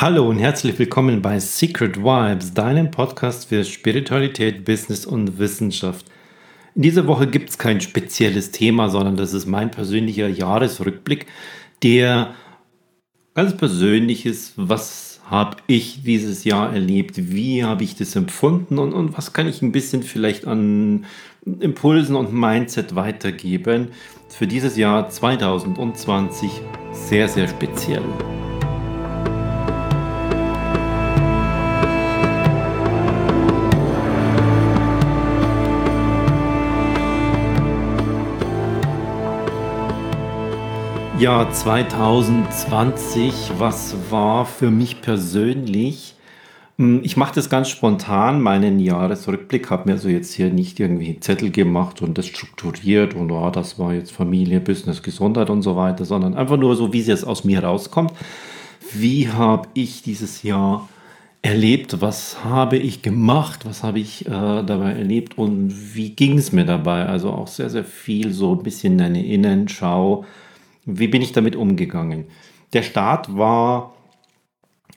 Hallo und herzlich willkommen bei Secret Vibes, deinem Podcast für Spiritualität, Business und Wissenschaft. In dieser Woche gibt es kein spezielles Thema, sondern das ist mein persönlicher Jahresrückblick, der ganz persönlich ist, was habe ich dieses Jahr erlebt, wie habe ich das empfunden und, und was kann ich ein bisschen vielleicht an Impulsen und Mindset weitergeben für dieses Jahr 2020 sehr, sehr speziell. Jahr 2020, was war für mich persönlich? Hm, ich mache das ganz spontan, meinen Jahresrückblick, habe mir also jetzt hier nicht irgendwie Zettel gemacht und das strukturiert und oh, das war jetzt Familie, Business, Gesundheit und so weiter, sondern einfach nur so, wie es jetzt aus mir rauskommt. Wie habe ich dieses Jahr erlebt? Was habe ich gemacht? Was habe ich äh, dabei erlebt und wie ging es mir dabei? Also auch sehr, sehr viel so ein bisschen eine Innenschau wie bin ich damit umgegangen? Der Start war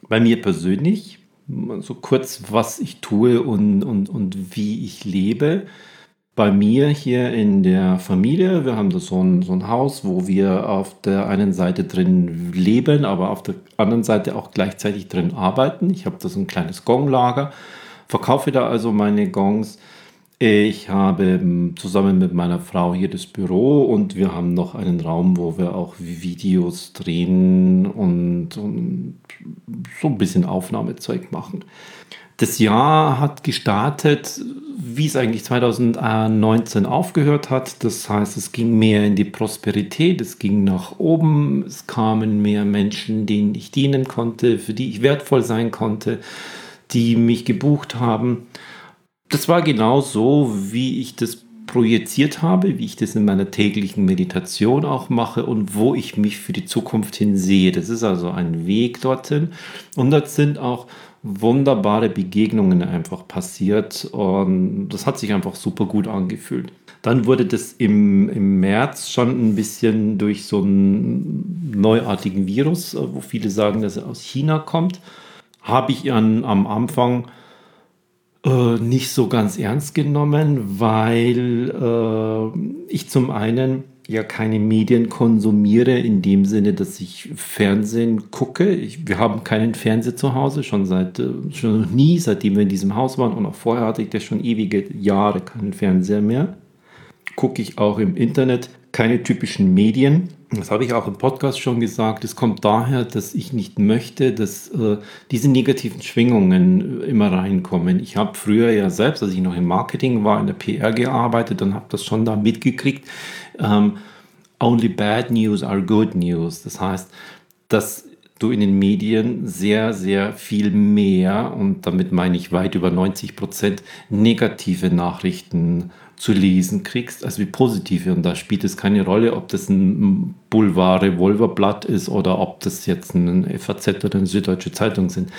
bei mir persönlich, so kurz, was ich tue und, und, und wie ich lebe. Bei mir hier in der Familie, wir haben da so ein, so ein Haus, wo wir auf der einen Seite drin leben, aber auf der anderen Seite auch gleichzeitig drin arbeiten. Ich habe da so ein kleines Gonglager, verkaufe da also meine Gongs ich habe ähm, zusammen mit meiner Frau hier das Büro und wir haben noch einen Raum, wo wir auch Videos drehen und, und so ein bisschen Aufnahmezeug machen. Das Jahr hat gestartet, wie es eigentlich 2019 aufgehört hat. Das heißt, es ging mehr in die Prosperität, es ging nach oben, es kamen mehr Menschen, denen ich dienen konnte, für die ich wertvoll sein konnte, die mich gebucht haben das war genau so, wie ich das projiziert habe, wie ich das in meiner täglichen Meditation auch mache und wo ich mich für die Zukunft hin sehe. Das ist also ein Weg dorthin. Und das sind auch wunderbare Begegnungen einfach passiert und das hat sich einfach super gut angefühlt. Dann wurde das im, im März schon ein bisschen durch so einen neuartigen Virus, wo viele sagen, dass er aus China kommt, habe ich an, am Anfang äh, nicht so ganz ernst genommen, weil äh, ich zum einen ja keine Medien konsumiere in dem Sinne, dass ich Fernsehen gucke. Ich, wir haben keinen Fernseher zu Hause, schon seit äh, schon noch nie, seitdem wir in diesem Haus waren und auch vorher hatte ich das schon ewige Jahre keinen Fernseher mehr. Gucke ich auch im Internet keine typischen Medien. Das habe ich auch im Podcast schon gesagt. Es kommt daher, dass ich nicht möchte, dass äh, diese negativen Schwingungen äh, immer reinkommen. Ich habe früher ja selbst, als ich noch im Marketing war, in der PR gearbeitet und habe das schon da mitgekriegt. Ähm, only bad news are good news. Das heißt, dass du in den Medien sehr, sehr viel mehr, und damit meine ich weit über 90 Prozent, negative Nachrichten zu lesen kriegst, als wie positive. Und da spielt es keine Rolle, ob das ein Boulevard-Revolverblatt ist oder ob das jetzt ein FAZ oder eine Süddeutsche Zeitung sind.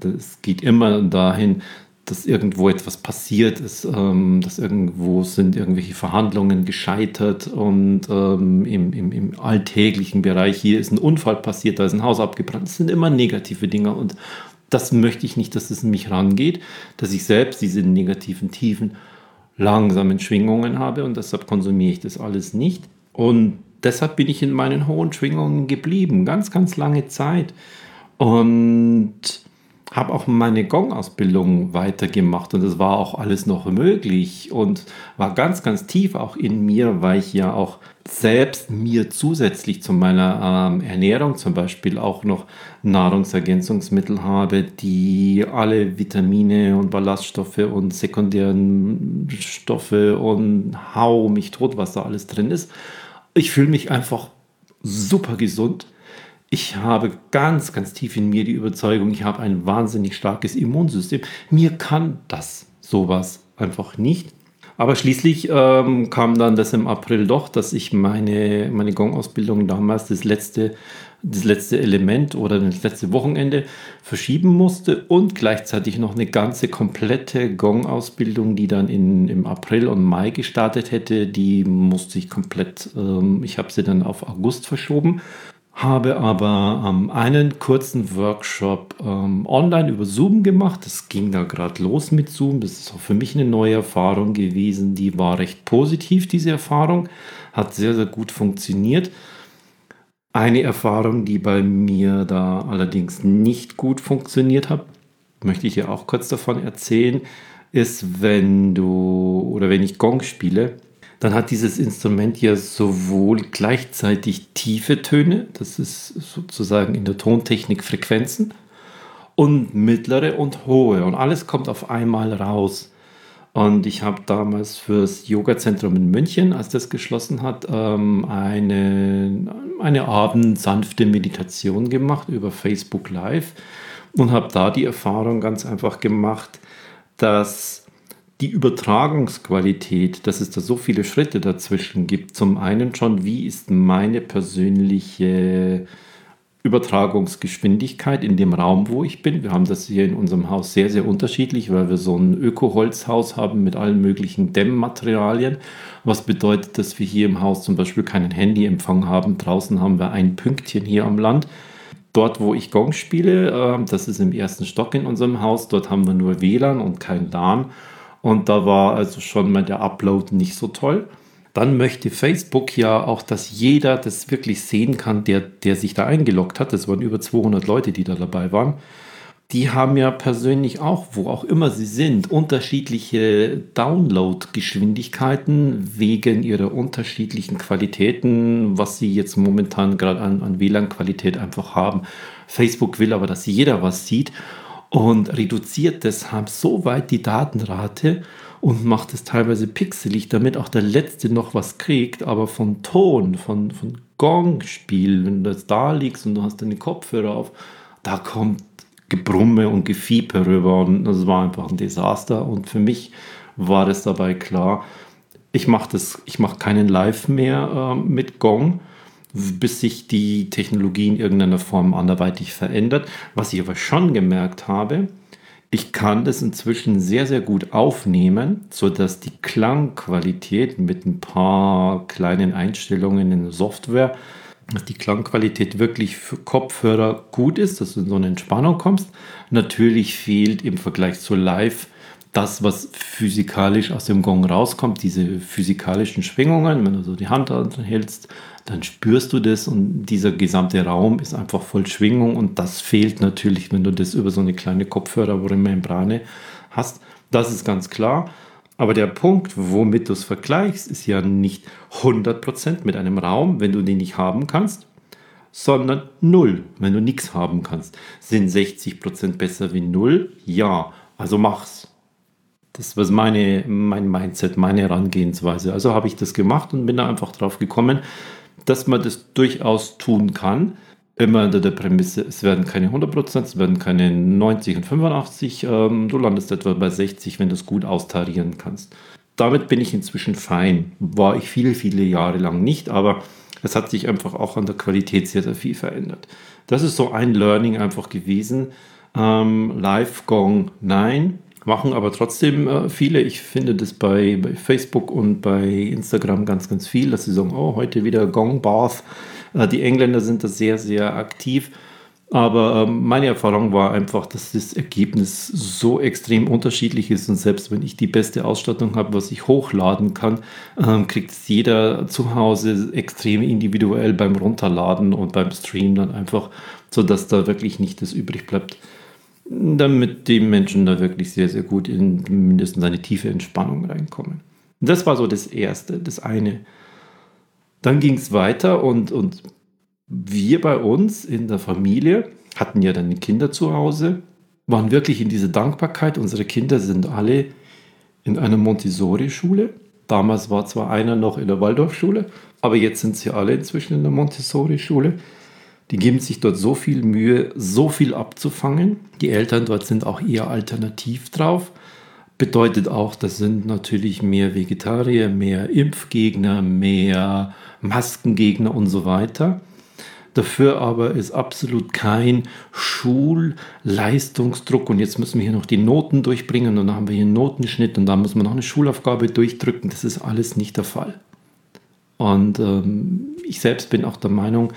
Das geht immer dahin, dass irgendwo etwas passiert ist, ähm, dass irgendwo sind irgendwelche Verhandlungen gescheitert und ähm, im, im, im, alltäglichen Bereich hier ist ein Unfall passiert, da ist ein Haus abgebrannt. Das sind immer negative Dinge und das möchte ich nicht, dass es in mich rangeht, dass ich selbst diese negativen Tiefen langsamen Schwingungen habe und deshalb konsumiere ich das alles nicht. Und deshalb bin ich in meinen hohen Schwingungen geblieben, ganz, ganz lange Zeit. Und habe auch meine Gong-Ausbildung weitergemacht und es war auch alles noch möglich und war ganz, ganz tief auch in mir, weil ich ja auch selbst mir zusätzlich zu meiner ähm, Ernährung zum Beispiel auch noch Nahrungsergänzungsmittel habe, die alle Vitamine und Ballaststoffe und sekundären Stoffe und hau mich tot, was da alles drin ist. Ich fühle mich einfach super gesund ich habe ganz, ganz tief in mir die Überzeugung, ich habe ein wahnsinnig starkes Immunsystem. Mir kann das sowas einfach nicht. Aber schließlich ähm, kam dann das im April doch, dass ich meine, meine Gong-Ausbildung damals, das letzte, das letzte Element oder das letzte Wochenende verschieben musste und gleichzeitig noch eine ganze komplette Gong-Ausbildung, die dann in, im April und Mai gestartet hätte, die musste ich komplett, ähm, ich habe sie dann auf August verschoben habe aber ähm, einen kurzen Workshop ähm, online über Zoom gemacht. Das ging da gerade los mit Zoom. Das ist auch für mich eine neue Erfahrung gewesen. Die war recht positiv, diese Erfahrung. Hat sehr, sehr gut funktioniert. Eine Erfahrung, die bei mir da allerdings nicht gut funktioniert hat, möchte ich dir auch kurz davon erzählen, ist, wenn du oder wenn ich Gong spiele, dann hat dieses Instrument ja sowohl gleichzeitig tiefe Töne, das ist sozusagen in der Tontechnik Frequenzen, und mittlere und hohe. Und alles kommt auf einmal raus. Und ich habe damals fürs Yoga-Zentrum in München, als das geschlossen hat, ähm, eine, eine abendsanfte Meditation gemacht über Facebook Live und habe da die Erfahrung ganz einfach gemacht, dass die Übertragungsqualität, dass es da so viele Schritte dazwischen gibt. Zum einen schon, wie ist meine persönliche Übertragungsgeschwindigkeit in dem Raum, wo ich bin. Wir haben das hier in unserem Haus sehr, sehr unterschiedlich, weil wir so ein Öko-Holzhaus haben mit allen möglichen Dämmmaterialien. Was bedeutet, dass wir hier im Haus zum Beispiel keinen Handyempfang haben. Draußen haben wir ein Pünktchen hier am Land. Dort, wo ich Gong spiele, äh, das ist im ersten Stock in unserem Haus, dort haben wir nur WLAN und kein LAN. Und da war also schon mal der Upload nicht so toll. Dann möchte Facebook ja auch, dass jeder das wirklich sehen kann, der, der sich da eingeloggt hat. Das waren über 200 Leute, die da dabei waren. Die haben ja persönlich auch, wo auch immer sie sind, unterschiedliche Download-Geschwindigkeiten wegen ihrer unterschiedlichen Qualitäten, was sie jetzt momentan gerade an, an WLAN-Qualität einfach haben. Facebook will aber, dass jeder was sieht und reduziert deshalb so weit die Datenrate und macht es teilweise pixelig, damit auch der Letzte noch was kriegt, aber von Ton, von, von Gong-Spiel, wenn du jetzt da liegst und du hast deine Kopfhörer auf, da kommt Gebrumme und Gefiepe rüber und das war einfach ein Desaster. Und für mich war es dabei klar, ich mache mach keinen Live mehr äh, mit Gong, bis sich die Technologie in irgendeiner Form anderweitig verändert. Was ich aber schon gemerkt habe, ich kann das inzwischen sehr, sehr gut aufnehmen, sodass die Klangqualität mit ein paar kleinen Einstellungen in Software, dass die Klangqualität wirklich für Kopfhörer gut ist, dass du in so eine Entspannung kommst. Natürlich fehlt im Vergleich zu Live das, was physikalisch aus dem Gong rauskommt, diese physikalischen Schwingungen, wenn du so die Hand hältst, dann spürst du das und dieser gesamte Raum ist einfach voll Schwingung und das fehlt natürlich, wenn du das über so eine kleine Kopfhörermembrane hast. Das ist ganz klar. Aber der Punkt, womit du es vergleichst, ist ja nicht 100% mit einem Raum, wenn du den nicht haben kannst, sondern 0, wenn du nichts haben kannst. Sind 60% besser wie 0? Ja, also mach's. Das war meine, mein Mindset, meine Herangehensweise. Also habe ich das gemacht und bin da einfach drauf gekommen, dass man das durchaus tun kann. Immer unter der Prämisse, es werden keine 100%, es werden keine 90 und 85. Ähm, du landest etwa bei 60, wenn du es gut austarieren kannst. Damit bin ich inzwischen fein. War ich viele, viele Jahre lang nicht, aber es hat sich einfach auch an der Qualität sehr, sehr viel verändert. Das ist so ein Learning einfach gewesen. Ähm, Live Gong, nein machen aber trotzdem äh, viele. Ich finde das bei, bei Facebook und bei Instagram ganz, ganz viel, dass sie sagen, oh, heute wieder Gong Bath. Äh, die Engländer sind da sehr, sehr aktiv. Aber ähm, meine Erfahrung war einfach, dass das Ergebnis so extrem unterschiedlich ist und selbst wenn ich die beste Ausstattung habe, was ich hochladen kann, ähm, kriegt es jeder zu Hause extrem individuell beim Runterladen und beim Stream dann einfach, sodass da wirklich nicht das übrig bleibt, damit die Menschen da wirklich sehr, sehr gut in mindestens eine tiefe Entspannung reinkommen. Das war so das Erste, das eine. Dann ging es weiter und, und wir bei uns in der Familie hatten ja dann die Kinder zu Hause, waren wirklich in dieser Dankbarkeit. Unsere Kinder sind alle in einer Montessori-Schule. Damals war zwar einer noch in der Waldorfschule, aber jetzt sind sie alle inzwischen in der Montessori-Schule. Die geben sich dort so viel Mühe, so viel abzufangen. Die Eltern dort sind auch eher alternativ drauf. Bedeutet auch, das sind natürlich mehr Vegetarier, mehr Impfgegner, mehr Maskengegner und so weiter. Dafür aber ist absolut kein Schulleistungsdruck und jetzt müssen wir hier noch die Noten durchbringen und dann haben wir hier einen Notenschnitt und dann muss man noch eine Schulaufgabe durchdrücken. Das ist alles nicht der Fall. Und ähm, ich selbst bin auch der Meinung,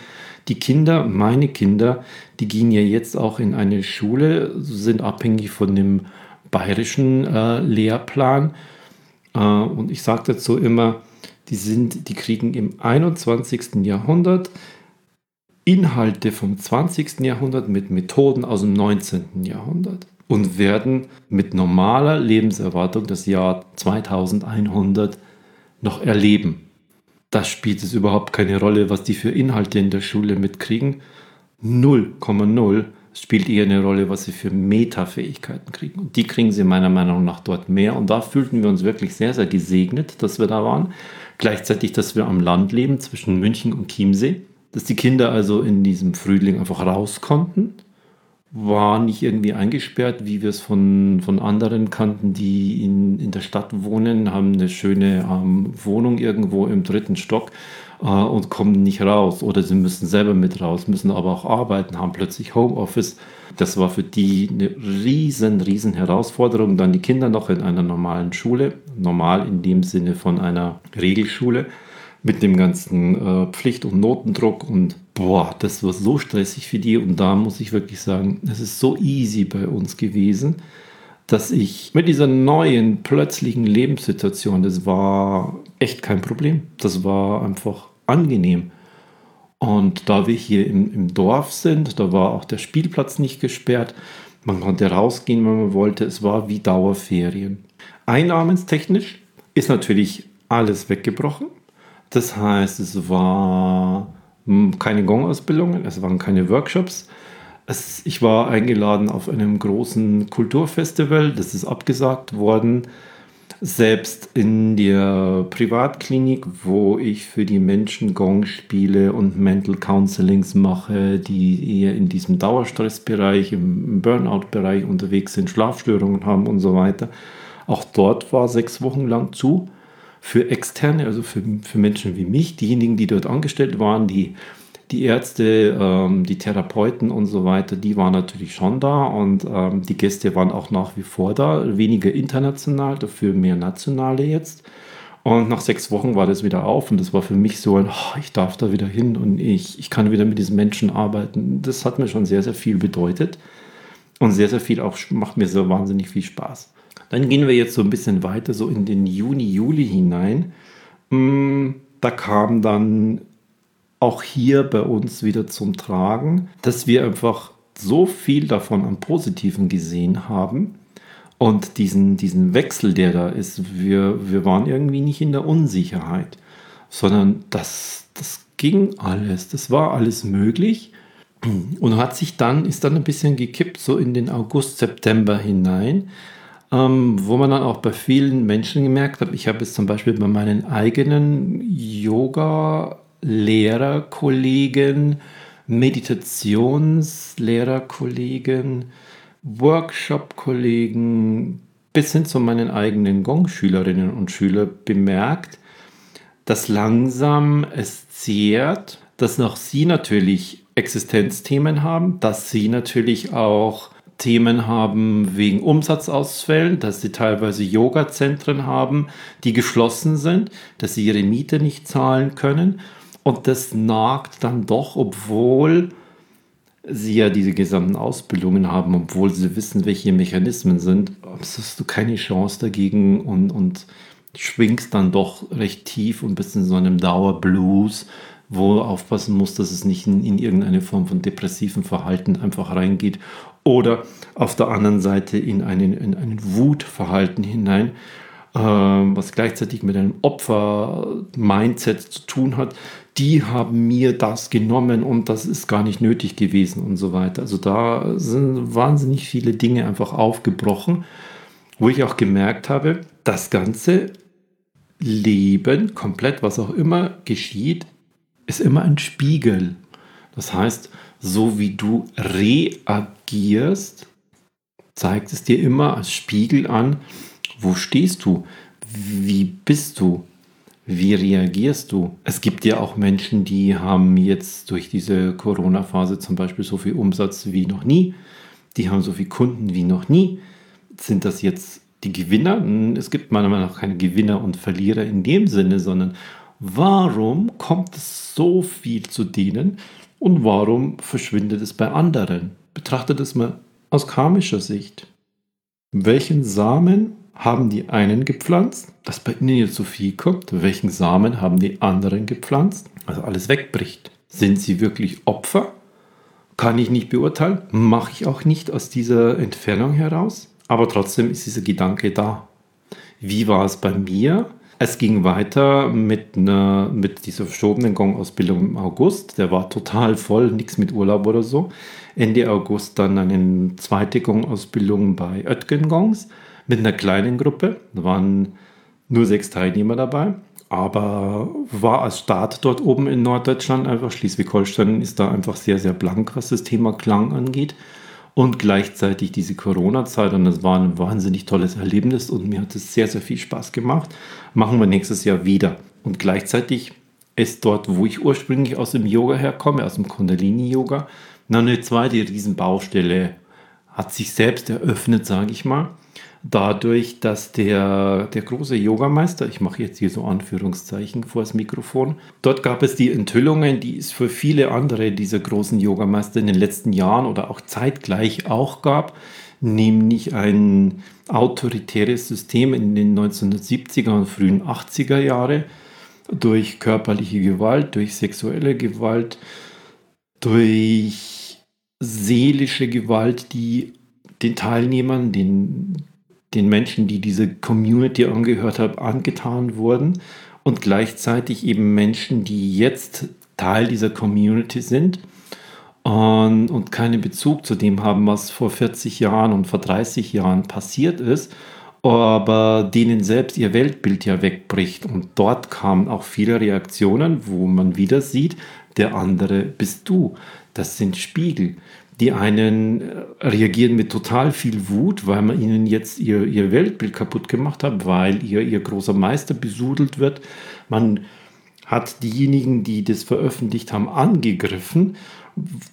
Die Kinder, meine Kinder, die gehen ja jetzt auch in eine Schule, sind abhängig von dem bayerischen äh, Lehrplan. Äh, und ich sage dazu immer, die, sind, die kriegen im 21. Jahrhundert Inhalte vom 20. Jahrhundert mit Methoden aus dem 19. Jahrhundert und werden mit normaler Lebenserwartung das Jahr 2100 noch erleben. Das spielt es überhaupt keine Rolle, was die für Inhalte in der Schule mitkriegen. 0,0 spielt eher eine Rolle, was sie für Metafähigkeiten kriegen. Und die kriegen sie meiner Meinung nach dort mehr. Und da fühlten wir uns wirklich sehr, sehr gesegnet, dass wir da waren. Gleichzeitig, dass wir am Land leben, zwischen München und Chiemsee dass die Kinder also in diesem Frühling einfach raus konnten, war nicht irgendwie eingesperrt, wie wir es von, von anderen kannten, die in, in der Stadt wohnen, haben eine schöne ähm, Wohnung irgendwo im dritten Stock äh, und kommen nicht raus. Oder sie müssen selber mit raus, müssen aber auch arbeiten, haben plötzlich Homeoffice. Das war für die eine riesen, riesen Herausforderung. Dann die Kinder noch in einer normalen Schule, normal in dem Sinne von einer Regelschule mit dem ganzen äh, Pflicht- und Notendruck und boah, das war so stressig für die und da muss ich wirklich sagen, es ist so easy bei uns gewesen, dass ich mit dieser neuen plötzlichen Lebenssituation, das war echt kein Problem, das war einfach angenehm. Und da wir hier im, im Dorf sind, da war auch der Spielplatz nicht gesperrt, man konnte rausgehen, wenn man wollte, es war wie Dauerferien. Einnahmenstechnisch ist natürlich alles weggebrochen. Das heißt, es war keine Gong-Ausbildungen, es waren keine Workshops. Es, ich war eingeladen auf einem großen Kulturfestival, das ist abgesagt worden. Selbst in der Privatklinik, wo ich für die Menschen Gong spiele und Mental Counselings mache, die eher in diesem Dauerstressbereich, im Burnout-Bereich unterwegs sind, Schlafstörungen haben und so weiter. Auch dort war sechs Wochen lang zu für Externe, also für, für Menschen wie mich, diejenigen, die dort angestellt waren, die, die Ärzte, ähm, die Therapeuten und so weiter, die waren natürlich schon da und ähm, die Gäste waren auch nach wie vor da, weniger international, dafür mehr nationale jetzt. Und nach sechs Wochen war das wieder auf und das war für mich so ein, oh, ich darf da wieder hin und ich, ich kann wieder mit diesen Menschen arbeiten. Das hat mir schon sehr, sehr viel bedeutet und sehr, sehr viel auch, macht mir so wahnsinnig viel Spaß. Dann gehen wir jetzt so ein bisschen weiter, so in den Juni, Juli hinein. Mm, da kam dann auch hier bei uns wieder zum Tragen, dass wir einfach so viel davon am Positiven gesehen haben und diesen, diesen Wechsel, der da ist. Wir, wir waren irgendwie nicht in der Unsicherheit, sondern das, das ging alles, das war alles möglich und hat sich dann, ist dann ein bisschen gekippt, so in den August, September hinein ähm, wo man dann auch bei vielen Menschen gemerkt hat, ich habe es zum Beispiel bei meinen eigenen Yoga-Lehrerkollegen, Meditationslehrerkollegen, Workshop-Kollegen bis hin zu meinen eigenen Gong-Schülerinnen und Schülern bemerkt, dass langsam es zehrt, dass noch sie natürlich Existenzthemen haben, dass sie natürlich auch Themen haben wegen Umsatzausfällen, dass sie teilweise Yoga-Zentren haben, die geschlossen sind, dass sie ihre Miete nicht zahlen können. Und das nagt dann doch, obwohl sie ja diese gesamten Ausbildungen haben, obwohl sie wissen, welche Mechanismen sind, hast du keine Chance dagegen und, und schwingst dann doch recht tief und bist in so einem Dauerblues, wo du aufpassen musst, dass es nicht in, in irgendeine Form von depressiven Verhalten einfach reingeht oder auf der anderen Seite in einen, in einen Wutverhalten hinein, äh, was gleichzeitig mit einem Opfer-Mindset zu tun hat. Die haben mir das genommen und das ist gar nicht nötig gewesen und so weiter. Also da sind wahnsinnig viele Dinge einfach aufgebrochen, wo ich auch gemerkt habe, das ganze Leben, komplett was auch immer geschieht, ist immer ein Spiegel. Das heißt, so wie du reagierst, zeigt es dir immer als Spiegel an, wo stehst du, wie bist du, wie reagierst du. Es gibt ja auch Menschen, die haben jetzt durch diese Corona-Phase zum Beispiel so viel Umsatz wie noch nie, die haben so viele Kunden wie noch nie. Sind das jetzt die Gewinner? Es gibt meiner Meinung nach keine Gewinner und Verlierer in dem Sinne, sondern warum kommt es so viel zu denen, Und warum verschwindet es bei anderen? Betrachtet es mal aus karmischer Sicht. Welchen Samen haben die einen gepflanzt, dass bei ihnen jetzt so viel kommt? Welchen Samen haben die anderen gepflanzt? Also alles wegbricht. Sind sie wirklich Opfer? Kann ich nicht beurteilen, mache ich auch nicht aus dieser Entfernung heraus. Aber trotzdem ist dieser Gedanke da. Wie war es bei mir? Es ging weiter mit, einer, mit dieser verschobenen Gong-Ausbildung im August. Der war total voll, nichts mit Urlaub oder so. Ende August dann eine zweite Gong-Ausbildung bei Oetgen Gongs mit einer kleinen Gruppe. Da waren nur sechs Teilnehmer dabei. Aber war als Start dort oben in Norddeutschland einfach Schleswig-Holstein ist da einfach sehr, sehr blank, was das Thema Klang angeht und gleichzeitig diese Corona-Zeit und das war ein wahnsinnig tolles Erlebnis und mir hat es sehr, sehr viel Spaß gemacht. Machen wir nächstes Jahr wieder. Und gleichzeitig ist dort, wo ich ursprünglich aus dem Yoga herkomme, aus dem Kundalini-Yoga, noch eine zweite Riesenbaustelle hat sich selbst eröffnet, sage ich mal dadurch, dass der, der große Yogameister, ich mache jetzt hier so Anführungszeichen vor das Mikrofon, dort gab es die Enthüllungen, die es für viele andere dieser großen Yogameister in den letzten Jahren oder auch zeitgleich auch gab, nämlich ein autoritäres System in den 1970er und frühen 80er Jahre durch körperliche Gewalt, durch sexuelle Gewalt, durch seelische Gewalt, die den Teilnehmern, den den Menschen, die diese Community angehört haben, angetan wurden und gleichzeitig eben Menschen, die jetzt Teil dieser Community sind und, und keinen Bezug zu dem haben, was vor 40 Jahren und vor 30 Jahren passiert ist, aber denen selbst ihr Weltbild ja wegbricht. Und dort kamen auch viele Reaktionen, wo man wieder sieht, der andere bist du. Das sind Spiegel. Die einen äh, reagieren mit total viel Wut, weil man ihnen jetzt ihr, ihr Weltbild kaputt gemacht hat, weil ihr, ihr großer Meister besudelt wird. Man hat diejenigen, die das veröffentlicht haben, angegriffen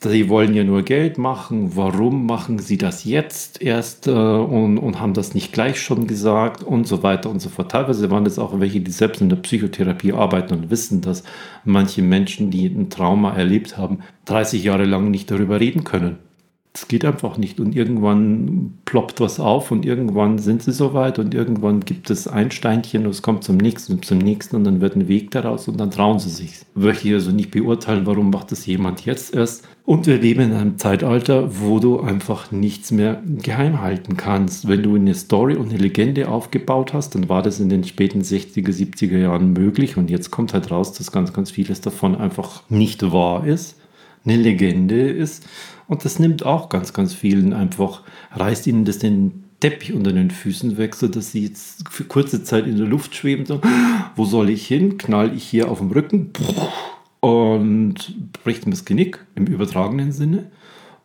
sie wollen ja nur Geld machen, warum machen sie das jetzt erst äh, und, und haben das nicht gleich schon gesagt und so weiter und so fort. Teilweise waren es auch welche, die selbst in der Psychotherapie arbeiten und wissen, dass manche Menschen, die ein Trauma erlebt haben, 30 Jahre lang nicht darüber reden können. Es geht einfach nicht. Und irgendwann ploppt was auf und irgendwann sind sie soweit und irgendwann gibt es ein Steinchen und es kommt zum nächsten und zum nächsten und dann wird ein Weg daraus und dann trauen sie sich. Möchte ich also nicht beurteilen, warum macht das jemand jetzt erst. Und wir leben in einem Zeitalter, wo du einfach nichts mehr geheim halten kannst. Wenn du eine Story und eine Legende aufgebaut hast, dann war das in den späten 60er, 70er Jahren möglich und jetzt kommt halt raus, dass ganz, ganz vieles davon einfach nicht wahr ist, eine Legende ist und das nimmt auch ganz, ganz vielen einfach, reißt ihnen das den Teppich unter den Füßen weg, sodass sie jetzt für kurze Zeit in der Luft schweben. So, wo soll ich hin? Knall ich hier auf dem Rücken und bricht mir das Genick im übertragenen Sinne.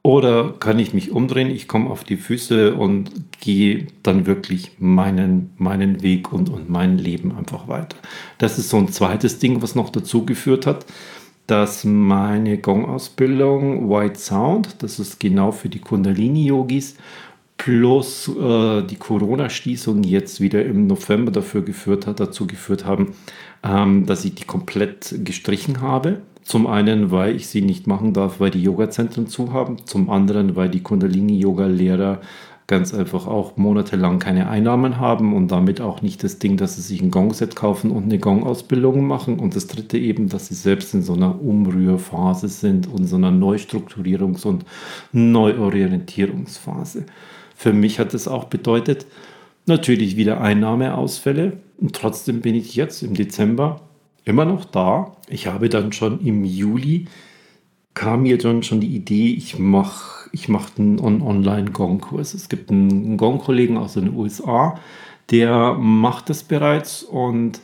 Oder kann ich mich umdrehen, ich komme auf die Füße und gehe dann wirklich meinen, meinen Weg und, und mein Leben einfach weiter. Das ist so ein zweites Ding, was noch dazu geführt hat dass meine Gong-Ausbildung White Sound, das ist genau für die Kundalini-Yogis, plus äh, die Corona-Schließung jetzt wieder im November dafür geführt hat, dazu geführt haben, ähm, dass ich die komplett gestrichen habe. Zum einen, weil ich sie nicht machen darf, weil die Yoga-Zentren zu haben. Zum anderen, weil die Kundalini-Yoga-Lehrer ganz einfach auch monatelang keine Einnahmen haben und damit auch nicht das Ding, dass sie sich ein Gong-Set kaufen und eine Gong-Ausbildung machen. Und das dritte eben, dass sie selbst in so einer Umrührphase sind und so einer Neustrukturierungs- und Neuorientierungsphase. Für mich hat das auch bedeutet, natürlich wieder Einnahmeausfälle. Und trotzdem bin ich jetzt im Dezember immer noch da. Ich habe dann schon im Juli kam mir dann schon die Idee, ich mache ich mache einen Online-Gong-Kurs. Es gibt einen Gong-Kollegen aus den USA, der macht das bereits und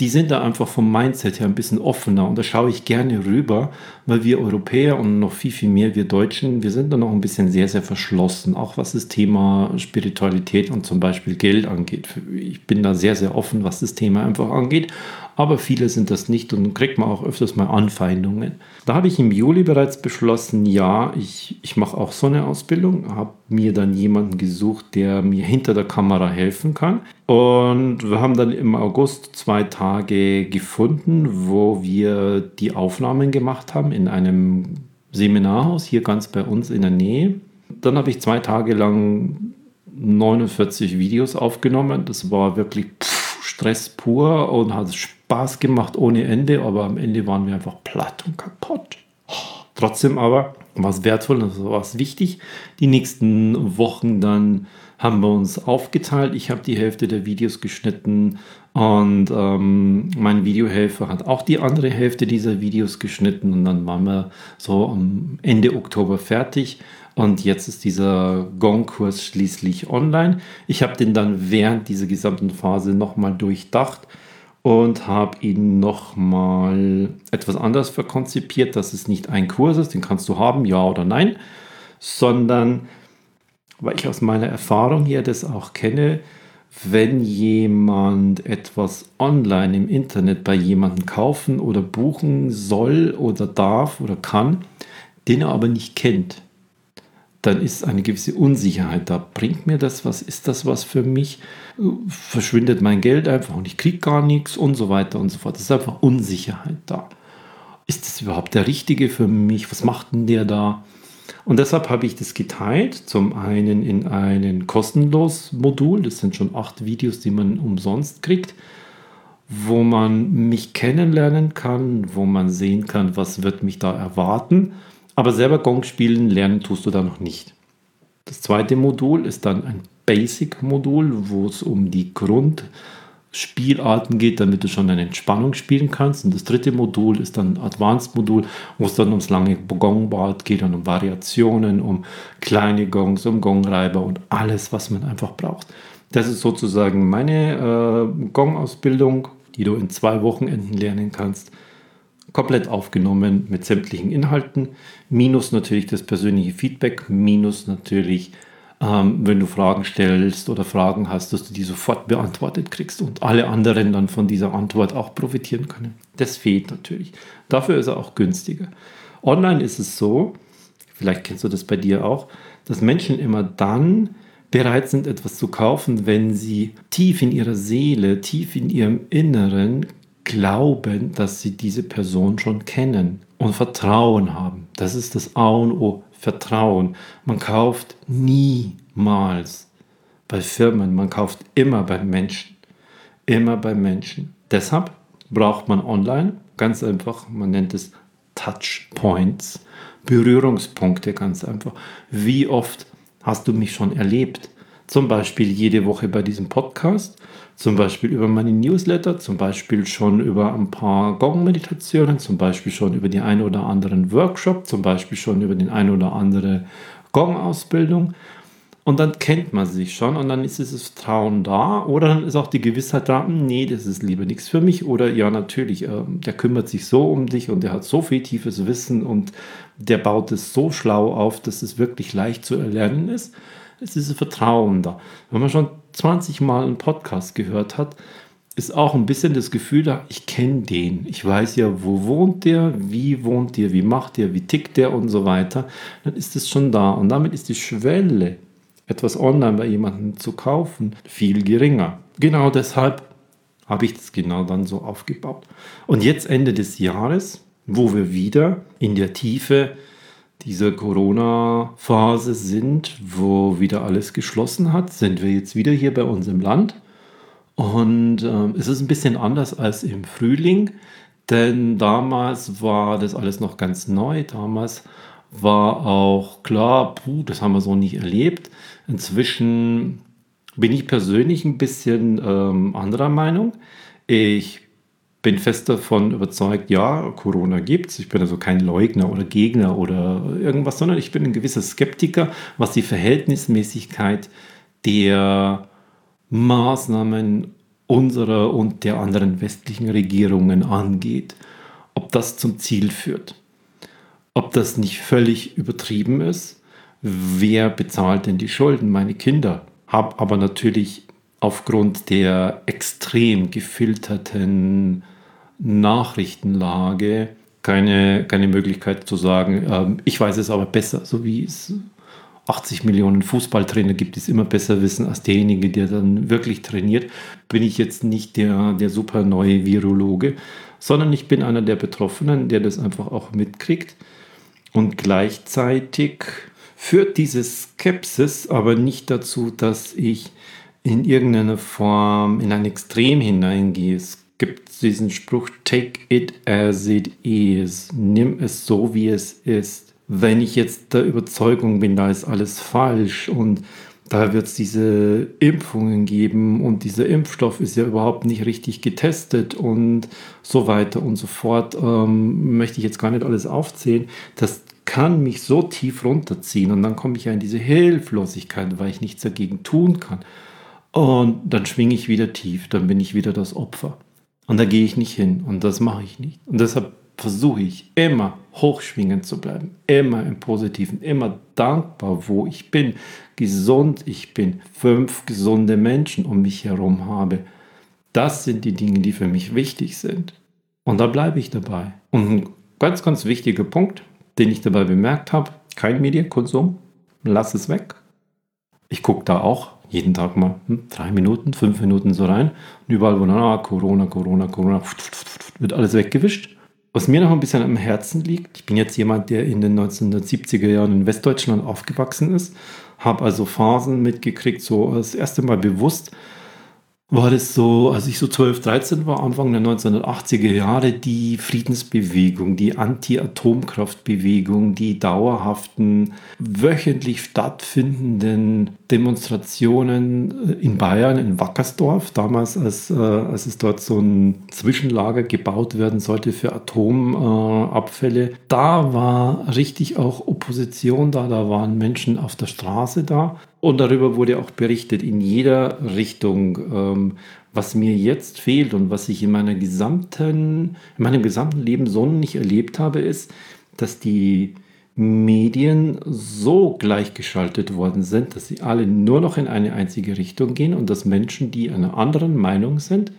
die sind da einfach vom Mindset her ein bisschen offener und da schaue ich gerne rüber, weil wir Europäer und noch viel, viel mehr wir Deutschen, wir sind da noch ein bisschen sehr, sehr verschlossen, auch was das Thema Spiritualität und zum Beispiel Geld angeht. Ich bin da sehr, sehr offen, was das Thema einfach angeht aber viele sind das nicht und kriegt man auch öfters mal Anfeindungen. Da habe ich im Juli bereits beschlossen, ja, ich, ich mache auch so eine Ausbildung, habe mir dann jemanden gesucht, der mir hinter der Kamera helfen kann. Und wir haben dann im August zwei Tage gefunden, wo wir die Aufnahmen gemacht haben in einem Seminarhaus hier ganz bei uns in der Nähe. Dann habe ich zwei Tage lang 49 Videos aufgenommen. Das war wirklich pff, Stress pur und hat Spaß gemacht ohne Ende, aber am Ende waren wir einfach platt und kaputt. Trotzdem aber war es wertvoll und war es wichtig. Die nächsten Wochen dann haben wir uns aufgeteilt. Ich habe die Hälfte der Videos geschnitten und ähm, mein Videohelfer hat auch die andere Hälfte dieser Videos geschnitten und dann waren wir so am Ende Oktober fertig. Und jetzt ist dieser Gong-Kurs schließlich online. Ich habe den dann während dieser gesamten Phase nochmal durchdacht und habe ihn nochmal etwas anders verkonzipiert, dass es nicht ein Kurs ist, den kannst du haben, ja oder nein, sondern weil ich aus meiner Erfahrung hier das auch kenne, wenn jemand etwas online im Internet bei jemandem kaufen oder buchen soll oder darf oder kann, den er aber nicht kennt, dann ist eine gewisse Unsicherheit da. Bringt mir das was? Ist das was für mich? Verschwindet mein Geld einfach und ich kriege gar nichts und so weiter und so fort. Es ist einfach Unsicherheit da. Ist das überhaupt der Richtige für mich? Was macht denn der da? Und deshalb habe ich das geteilt. Zum einen in ein kostenlos Modul, das sind schon acht Videos, die man umsonst kriegt, wo man mich kennenlernen kann, wo man sehen kann, was wird mich da erwarten. Aber selber Gong spielen lernen tust du da noch nicht. Das zweite Modul ist dann ein Basic-Modul, wo es um die Grund- Spielarten geht, damit du schon eine Entspannung spielen kannst. Und das dritte Modul ist dann Advanced-Modul, wo es dann ums lange Gongbad geht und um Variationen, um kleine Gongs, um Gongreiber und alles, was man einfach braucht. Das ist sozusagen meine äh, Gong-Ausbildung, die du in zwei Wochenenden lernen kannst. Komplett aufgenommen mit sämtlichen Inhalten, minus natürlich das persönliche Feedback, minus natürlich ähm, wenn du Fragen stellst oder Fragen hast, dass du die sofort beantwortet kriegst und alle anderen dann von dieser Antwort auch profitieren können. Das fehlt natürlich. Dafür ist er auch günstiger. Online ist es so, vielleicht kennst du das bei dir auch, dass Menschen immer dann bereit sind, etwas zu kaufen, wenn sie tief in ihrer Seele, tief in ihrem Inneren glauben, dass sie diese Person schon kennen und Vertrauen haben. Das ist das A und O. Vertrauen. Man kauft niemals bei Firmen, man kauft immer bei Menschen. Immer bei Menschen. Deshalb braucht man online ganz einfach, man nennt es Touchpoints, Berührungspunkte ganz einfach. Wie oft hast du mich schon erlebt? Zum Beispiel jede Woche bei diesem Podcast zum Beispiel über meine Newsletter, zum Beispiel schon über ein paar Gong-Meditationen, zum Beispiel schon über die ein oder anderen Workshop, zum Beispiel schon über den ein oder andere Gong-Ausbildung. Und dann kennt man sich schon und dann ist dieses Vertrauen da oder dann ist auch die Gewissheit da, hm, nee, das ist lieber nichts für mich oder ja, natürlich, äh, der kümmert sich so um dich und der hat so viel tiefes Wissen und der baut es so schlau auf, dass es wirklich leicht zu erlernen ist ist dieses Vertrauen da. Wenn man schon 20 Mal einen Podcast gehört hat, ist auch ein bisschen das Gefühl da, ich kenne den. Ich weiß ja, wo wohnt der, wie wohnt der, wie macht der, wie tickt der und so weiter. Dann ist es schon da. Und damit ist die Schwelle, etwas online bei jemandem zu kaufen, viel geringer. Genau deshalb habe ich das genau dann so aufgebaut. Und jetzt Ende des Jahres, wo wir wieder in der Tiefe dieser Corona-Phase sind, wo wieder alles geschlossen hat, sind wir jetzt wieder hier bei uns im Land. Und äh, es ist ein bisschen anders als im Frühling, denn damals war das alles noch ganz neu. Damals war auch klar, puh, das haben wir so nicht erlebt. Inzwischen bin ich persönlich ein bisschen ähm, anderer Meinung. Ich bin fest davon überzeugt, ja, Corona gibt es. Ich bin also kein Leugner oder Gegner oder irgendwas, sondern ich bin ein gewisser Skeptiker, was die Verhältnismäßigkeit der Maßnahmen unserer und der anderen westlichen Regierungen angeht. Ob das zum Ziel führt. Ob das nicht völlig übertrieben ist. Wer bezahlt denn die Schulden? Meine Kinder. Hab aber natürlich aufgrund der extrem gefilterten Nachrichtenlage keine, keine Möglichkeit zu sagen, ähm, ich weiß es aber besser, so wie es 80 Millionen Fußballtrainer gibt, die es immer besser wissen als derjenige, der dann wirklich trainiert, bin ich jetzt nicht der, der super neue Virologe, sondern ich bin einer der Betroffenen, der das einfach auch mitkriegt. Und gleichzeitig führt diese Skepsis aber nicht dazu, dass ich in irgendeiner Form in ein Extrem hineingehe. Es gibt diesen Spruch, take it as it is. Nimm es so, wie es ist. Wenn ich jetzt der Überzeugung bin, da ist alles falsch und da wird es diese Impfungen geben und dieser Impfstoff ist ja überhaupt nicht richtig getestet und so weiter und so fort, ähm, möchte ich jetzt gar nicht alles aufzählen. Das kann mich so tief runterziehen und dann komme ich ja in diese Hilflosigkeit, weil ich nichts dagegen tun kann. Und dann schwinge ich wieder tief, dann bin ich wieder das Opfer. Und da gehe ich nicht hin und das mache ich nicht. Und deshalb versuche ich immer hochschwingend zu bleiben, immer im Positiven, immer dankbar, wo ich bin, gesund ich bin, fünf gesunde Menschen um mich herum habe. Das sind die Dinge, die für mich wichtig sind. Und da bleibe ich dabei. Und ein ganz, ganz wichtiger Punkt, den ich dabei bemerkt habe, kein Medienkonsum, lass es weg. Ich gucke da auch jeden Tag mal hm, drei Minuten, fünf Minuten so rein. Und überall, wo ah, Corona, Corona, Corona, wird alles weggewischt. Was mir noch ein bisschen am Herzen liegt, ich bin jetzt jemand, der in den 1970er Jahren in Westdeutschland aufgewachsen ist, habe also Phasen mitgekriegt, so das erste Mal bewusst, war das so, als ich so 12, 13 war, Anfang der 1980er Jahre, die Friedensbewegung, die Anti-Atomkraftbewegung, die dauerhaften, wöchentlich stattfindenden Demonstrationen in Bayern, in Wackersdorf, damals, als, äh, als es dort so ein Zwischenlager gebaut werden sollte für Atomabfälle. Äh, da war richtig auch Opposition da, da waren Menschen auf der Straße da. Und darüber wurde auch berichtet in jeder Richtung. Ähm, was mir jetzt fehlt und was ich in, meiner gesamten, in meinem gesamten Leben so nicht erlebt habe, ist, dass die Medien so gleichgeschaltet worden sind, dass sie alle nur noch in eine einzige Richtung gehen und dass Menschen, die einer anderen Meinung sind,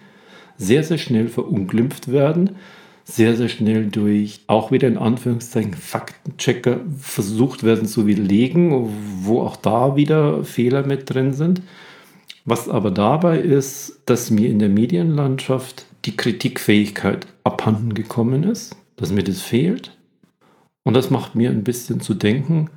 sehr, sehr schnell verunglimpft werden sehr, sehr schnell durch auch wieder in Anführungszeichen Faktenchecker versucht werden zu widerlegen, wo auch da wieder Fehler mit drin sind. Was aber dabei ist, dass mir in der Medienlandschaft die Kritikfähigkeit abhanden gekommen ist, dass mir das fehlt. Und das macht mir ein bisschen zu denken,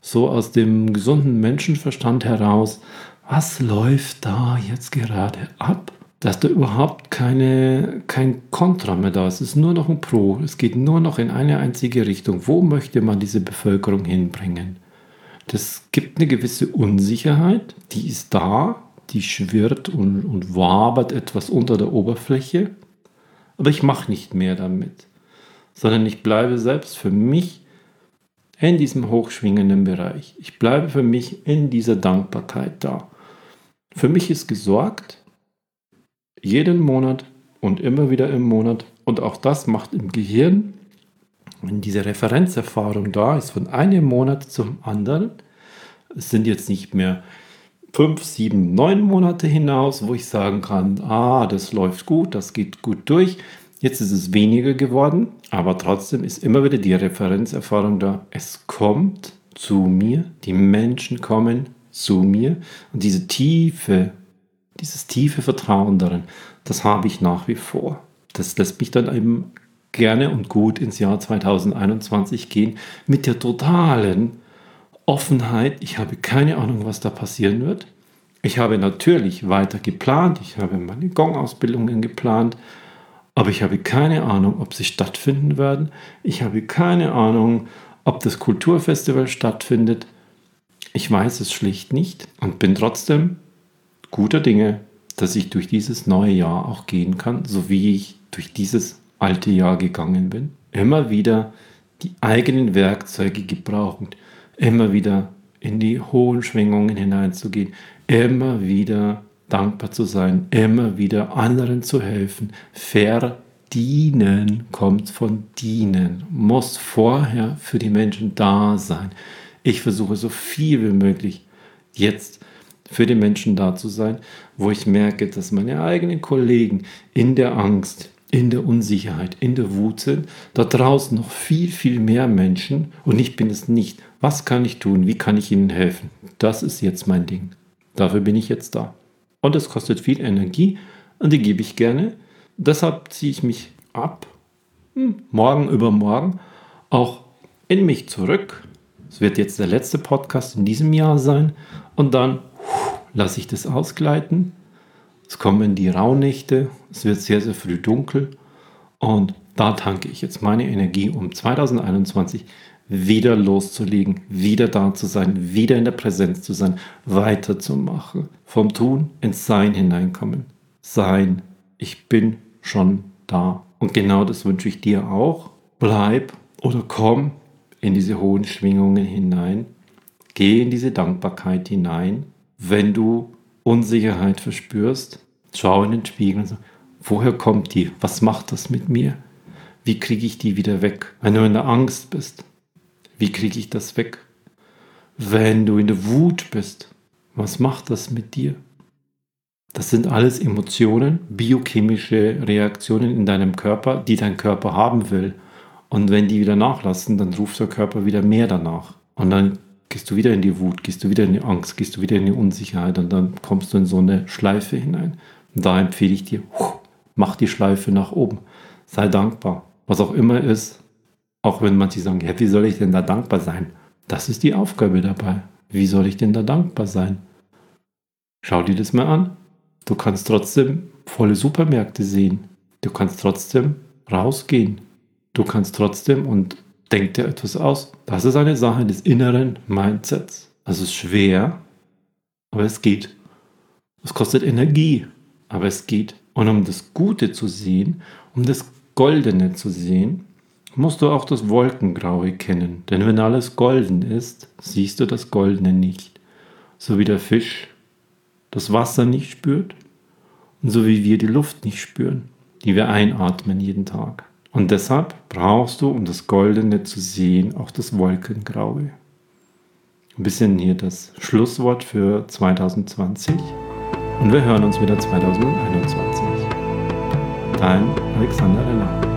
so aus dem gesunden Menschenverstand heraus, was läuft da jetzt gerade ab? Dass da überhaupt keine, kein Kontra mehr da ist. Es ist nur noch ein Pro. Es geht nur noch in eine einzige Richtung. Wo möchte man diese Bevölkerung hinbringen? Das gibt eine gewisse Unsicherheit, die ist da, die schwirrt und, und wabert etwas unter der Oberfläche. Aber ich mache nicht mehr damit, sondern ich bleibe selbst für mich in diesem hochschwingenden Bereich. Ich bleibe für mich in dieser Dankbarkeit da. Für mich ist gesorgt, jeden Monat und immer wieder im Monat. Und auch das macht im Gehirn, wenn diese Referenzerfahrung da ist, von einem Monat zum anderen, es sind jetzt nicht mehr fünf, sieben, neun Monate hinaus, wo ich sagen kann, ah, das läuft gut, das geht gut durch. Jetzt ist es weniger geworden, aber trotzdem ist immer wieder die Referenzerfahrung da. Es kommt zu mir, die Menschen kommen zu mir und diese tiefe dieses tiefe Vertrauen darin, das habe ich nach wie vor. Das lässt mich dann eben gerne und gut ins Jahr 2021 gehen mit der totalen Offenheit. Ich habe keine Ahnung, was da passieren wird. Ich habe natürlich weiter geplant. Ich habe meine Gong-Ausbildungen geplant. Aber ich habe keine Ahnung, ob sie stattfinden werden. Ich habe keine Ahnung, ob das Kulturfestival stattfindet. Ich weiß es schlicht nicht und bin trotzdem guter Dinge, dass ich durch dieses neue Jahr auch gehen kann, so wie ich durch dieses alte Jahr gegangen bin. Immer wieder die eigenen Werkzeuge gebrauchend, immer wieder in die hohen Schwingungen hineinzugehen, immer wieder dankbar zu sein, immer wieder anderen zu helfen. Verdienen kommt von dienen, muss vorher für die Menschen da sein. Ich versuche so viel wie möglich jetzt für die Menschen da zu sein, wo ich merke, dass meine eigenen Kollegen in der Angst, in der Unsicherheit, in der Wut sind. Da draußen noch viel, viel mehr Menschen und ich bin es nicht. Was kann ich tun? Wie kann ich ihnen helfen? Das ist jetzt mein Ding. Dafür bin ich jetzt da. Und es kostet viel Energie und die gebe ich gerne. Deshalb ziehe ich mich ab, hm, morgen übermorgen, auch in mich zurück. Es wird jetzt der letzte Podcast in diesem Jahr sein. Und dann lasse ich das ausgleiten. Es kommen die Rauhnächte. Es wird sehr, sehr früh dunkel. Und da tanke ich jetzt meine Energie, um 2021 wieder loszulegen, wieder da zu sein, wieder in der Präsenz zu sein, weiterzumachen. Vom Tun ins Sein hineinkommen. Sein. Ich bin schon da. Und genau das wünsche ich dir auch. Bleib oder komm in diese hohen Schwingungen hinein. Geh in diese Dankbarkeit hinein. Wenn du Unsicherheit verspürst, schau in den Spiegel und sag, woher kommt die? Was macht das mit mir? Wie kriege ich die wieder weg? Wenn du in der Angst bist, wie kriege ich das weg? Wenn du in der Wut bist, was macht das mit dir? Das sind alles Emotionen, biochemische Reaktionen in deinem Körper, die dein Körper haben will. Und wenn die wieder nachlassen, dann ruft der Körper wieder mehr danach. Und dann gehst du wieder in die Wut, gehst du wieder in die Angst, gehst du wieder in die Unsicherheit und dann kommst du in so eine Schleife hinein. Und da empfehle ich dir, mach die Schleife nach oben. Sei dankbar was auch immer ist, auch wenn manche sagen, ja, wie soll ich denn da dankbar sein? Das ist die Aufgabe dabei. Wie soll ich denn da dankbar sein? Schau dir das mal an. Du kannst trotzdem volle Supermärkte sehen. Du kannst trotzdem rausgehen. Du kannst trotzdem und denk dir etwas aus. Das ist eine Sache des inneren Mindsets. Das ist schwer, aber es geht. Es kostet Energie, aber es geht. Und um das Gute zu sehen, um das Goldene zu sehen, musst du auch das Wolkengraue kennen. Denn wenn alles golden ist, siehst du das Goldene nicht. So wie der Fisch das Wasser nicht spürt und so wie wir die Luft nicht spüren, die wir einatmen jeden Tag. Und deshalb brauchst du, um das Goldene zu sehen, auch das Wolkengraue. Ein bisschen hier das Schlusswort für 2020 und wir hören uns wieder 2021. Dein Alexander Renner.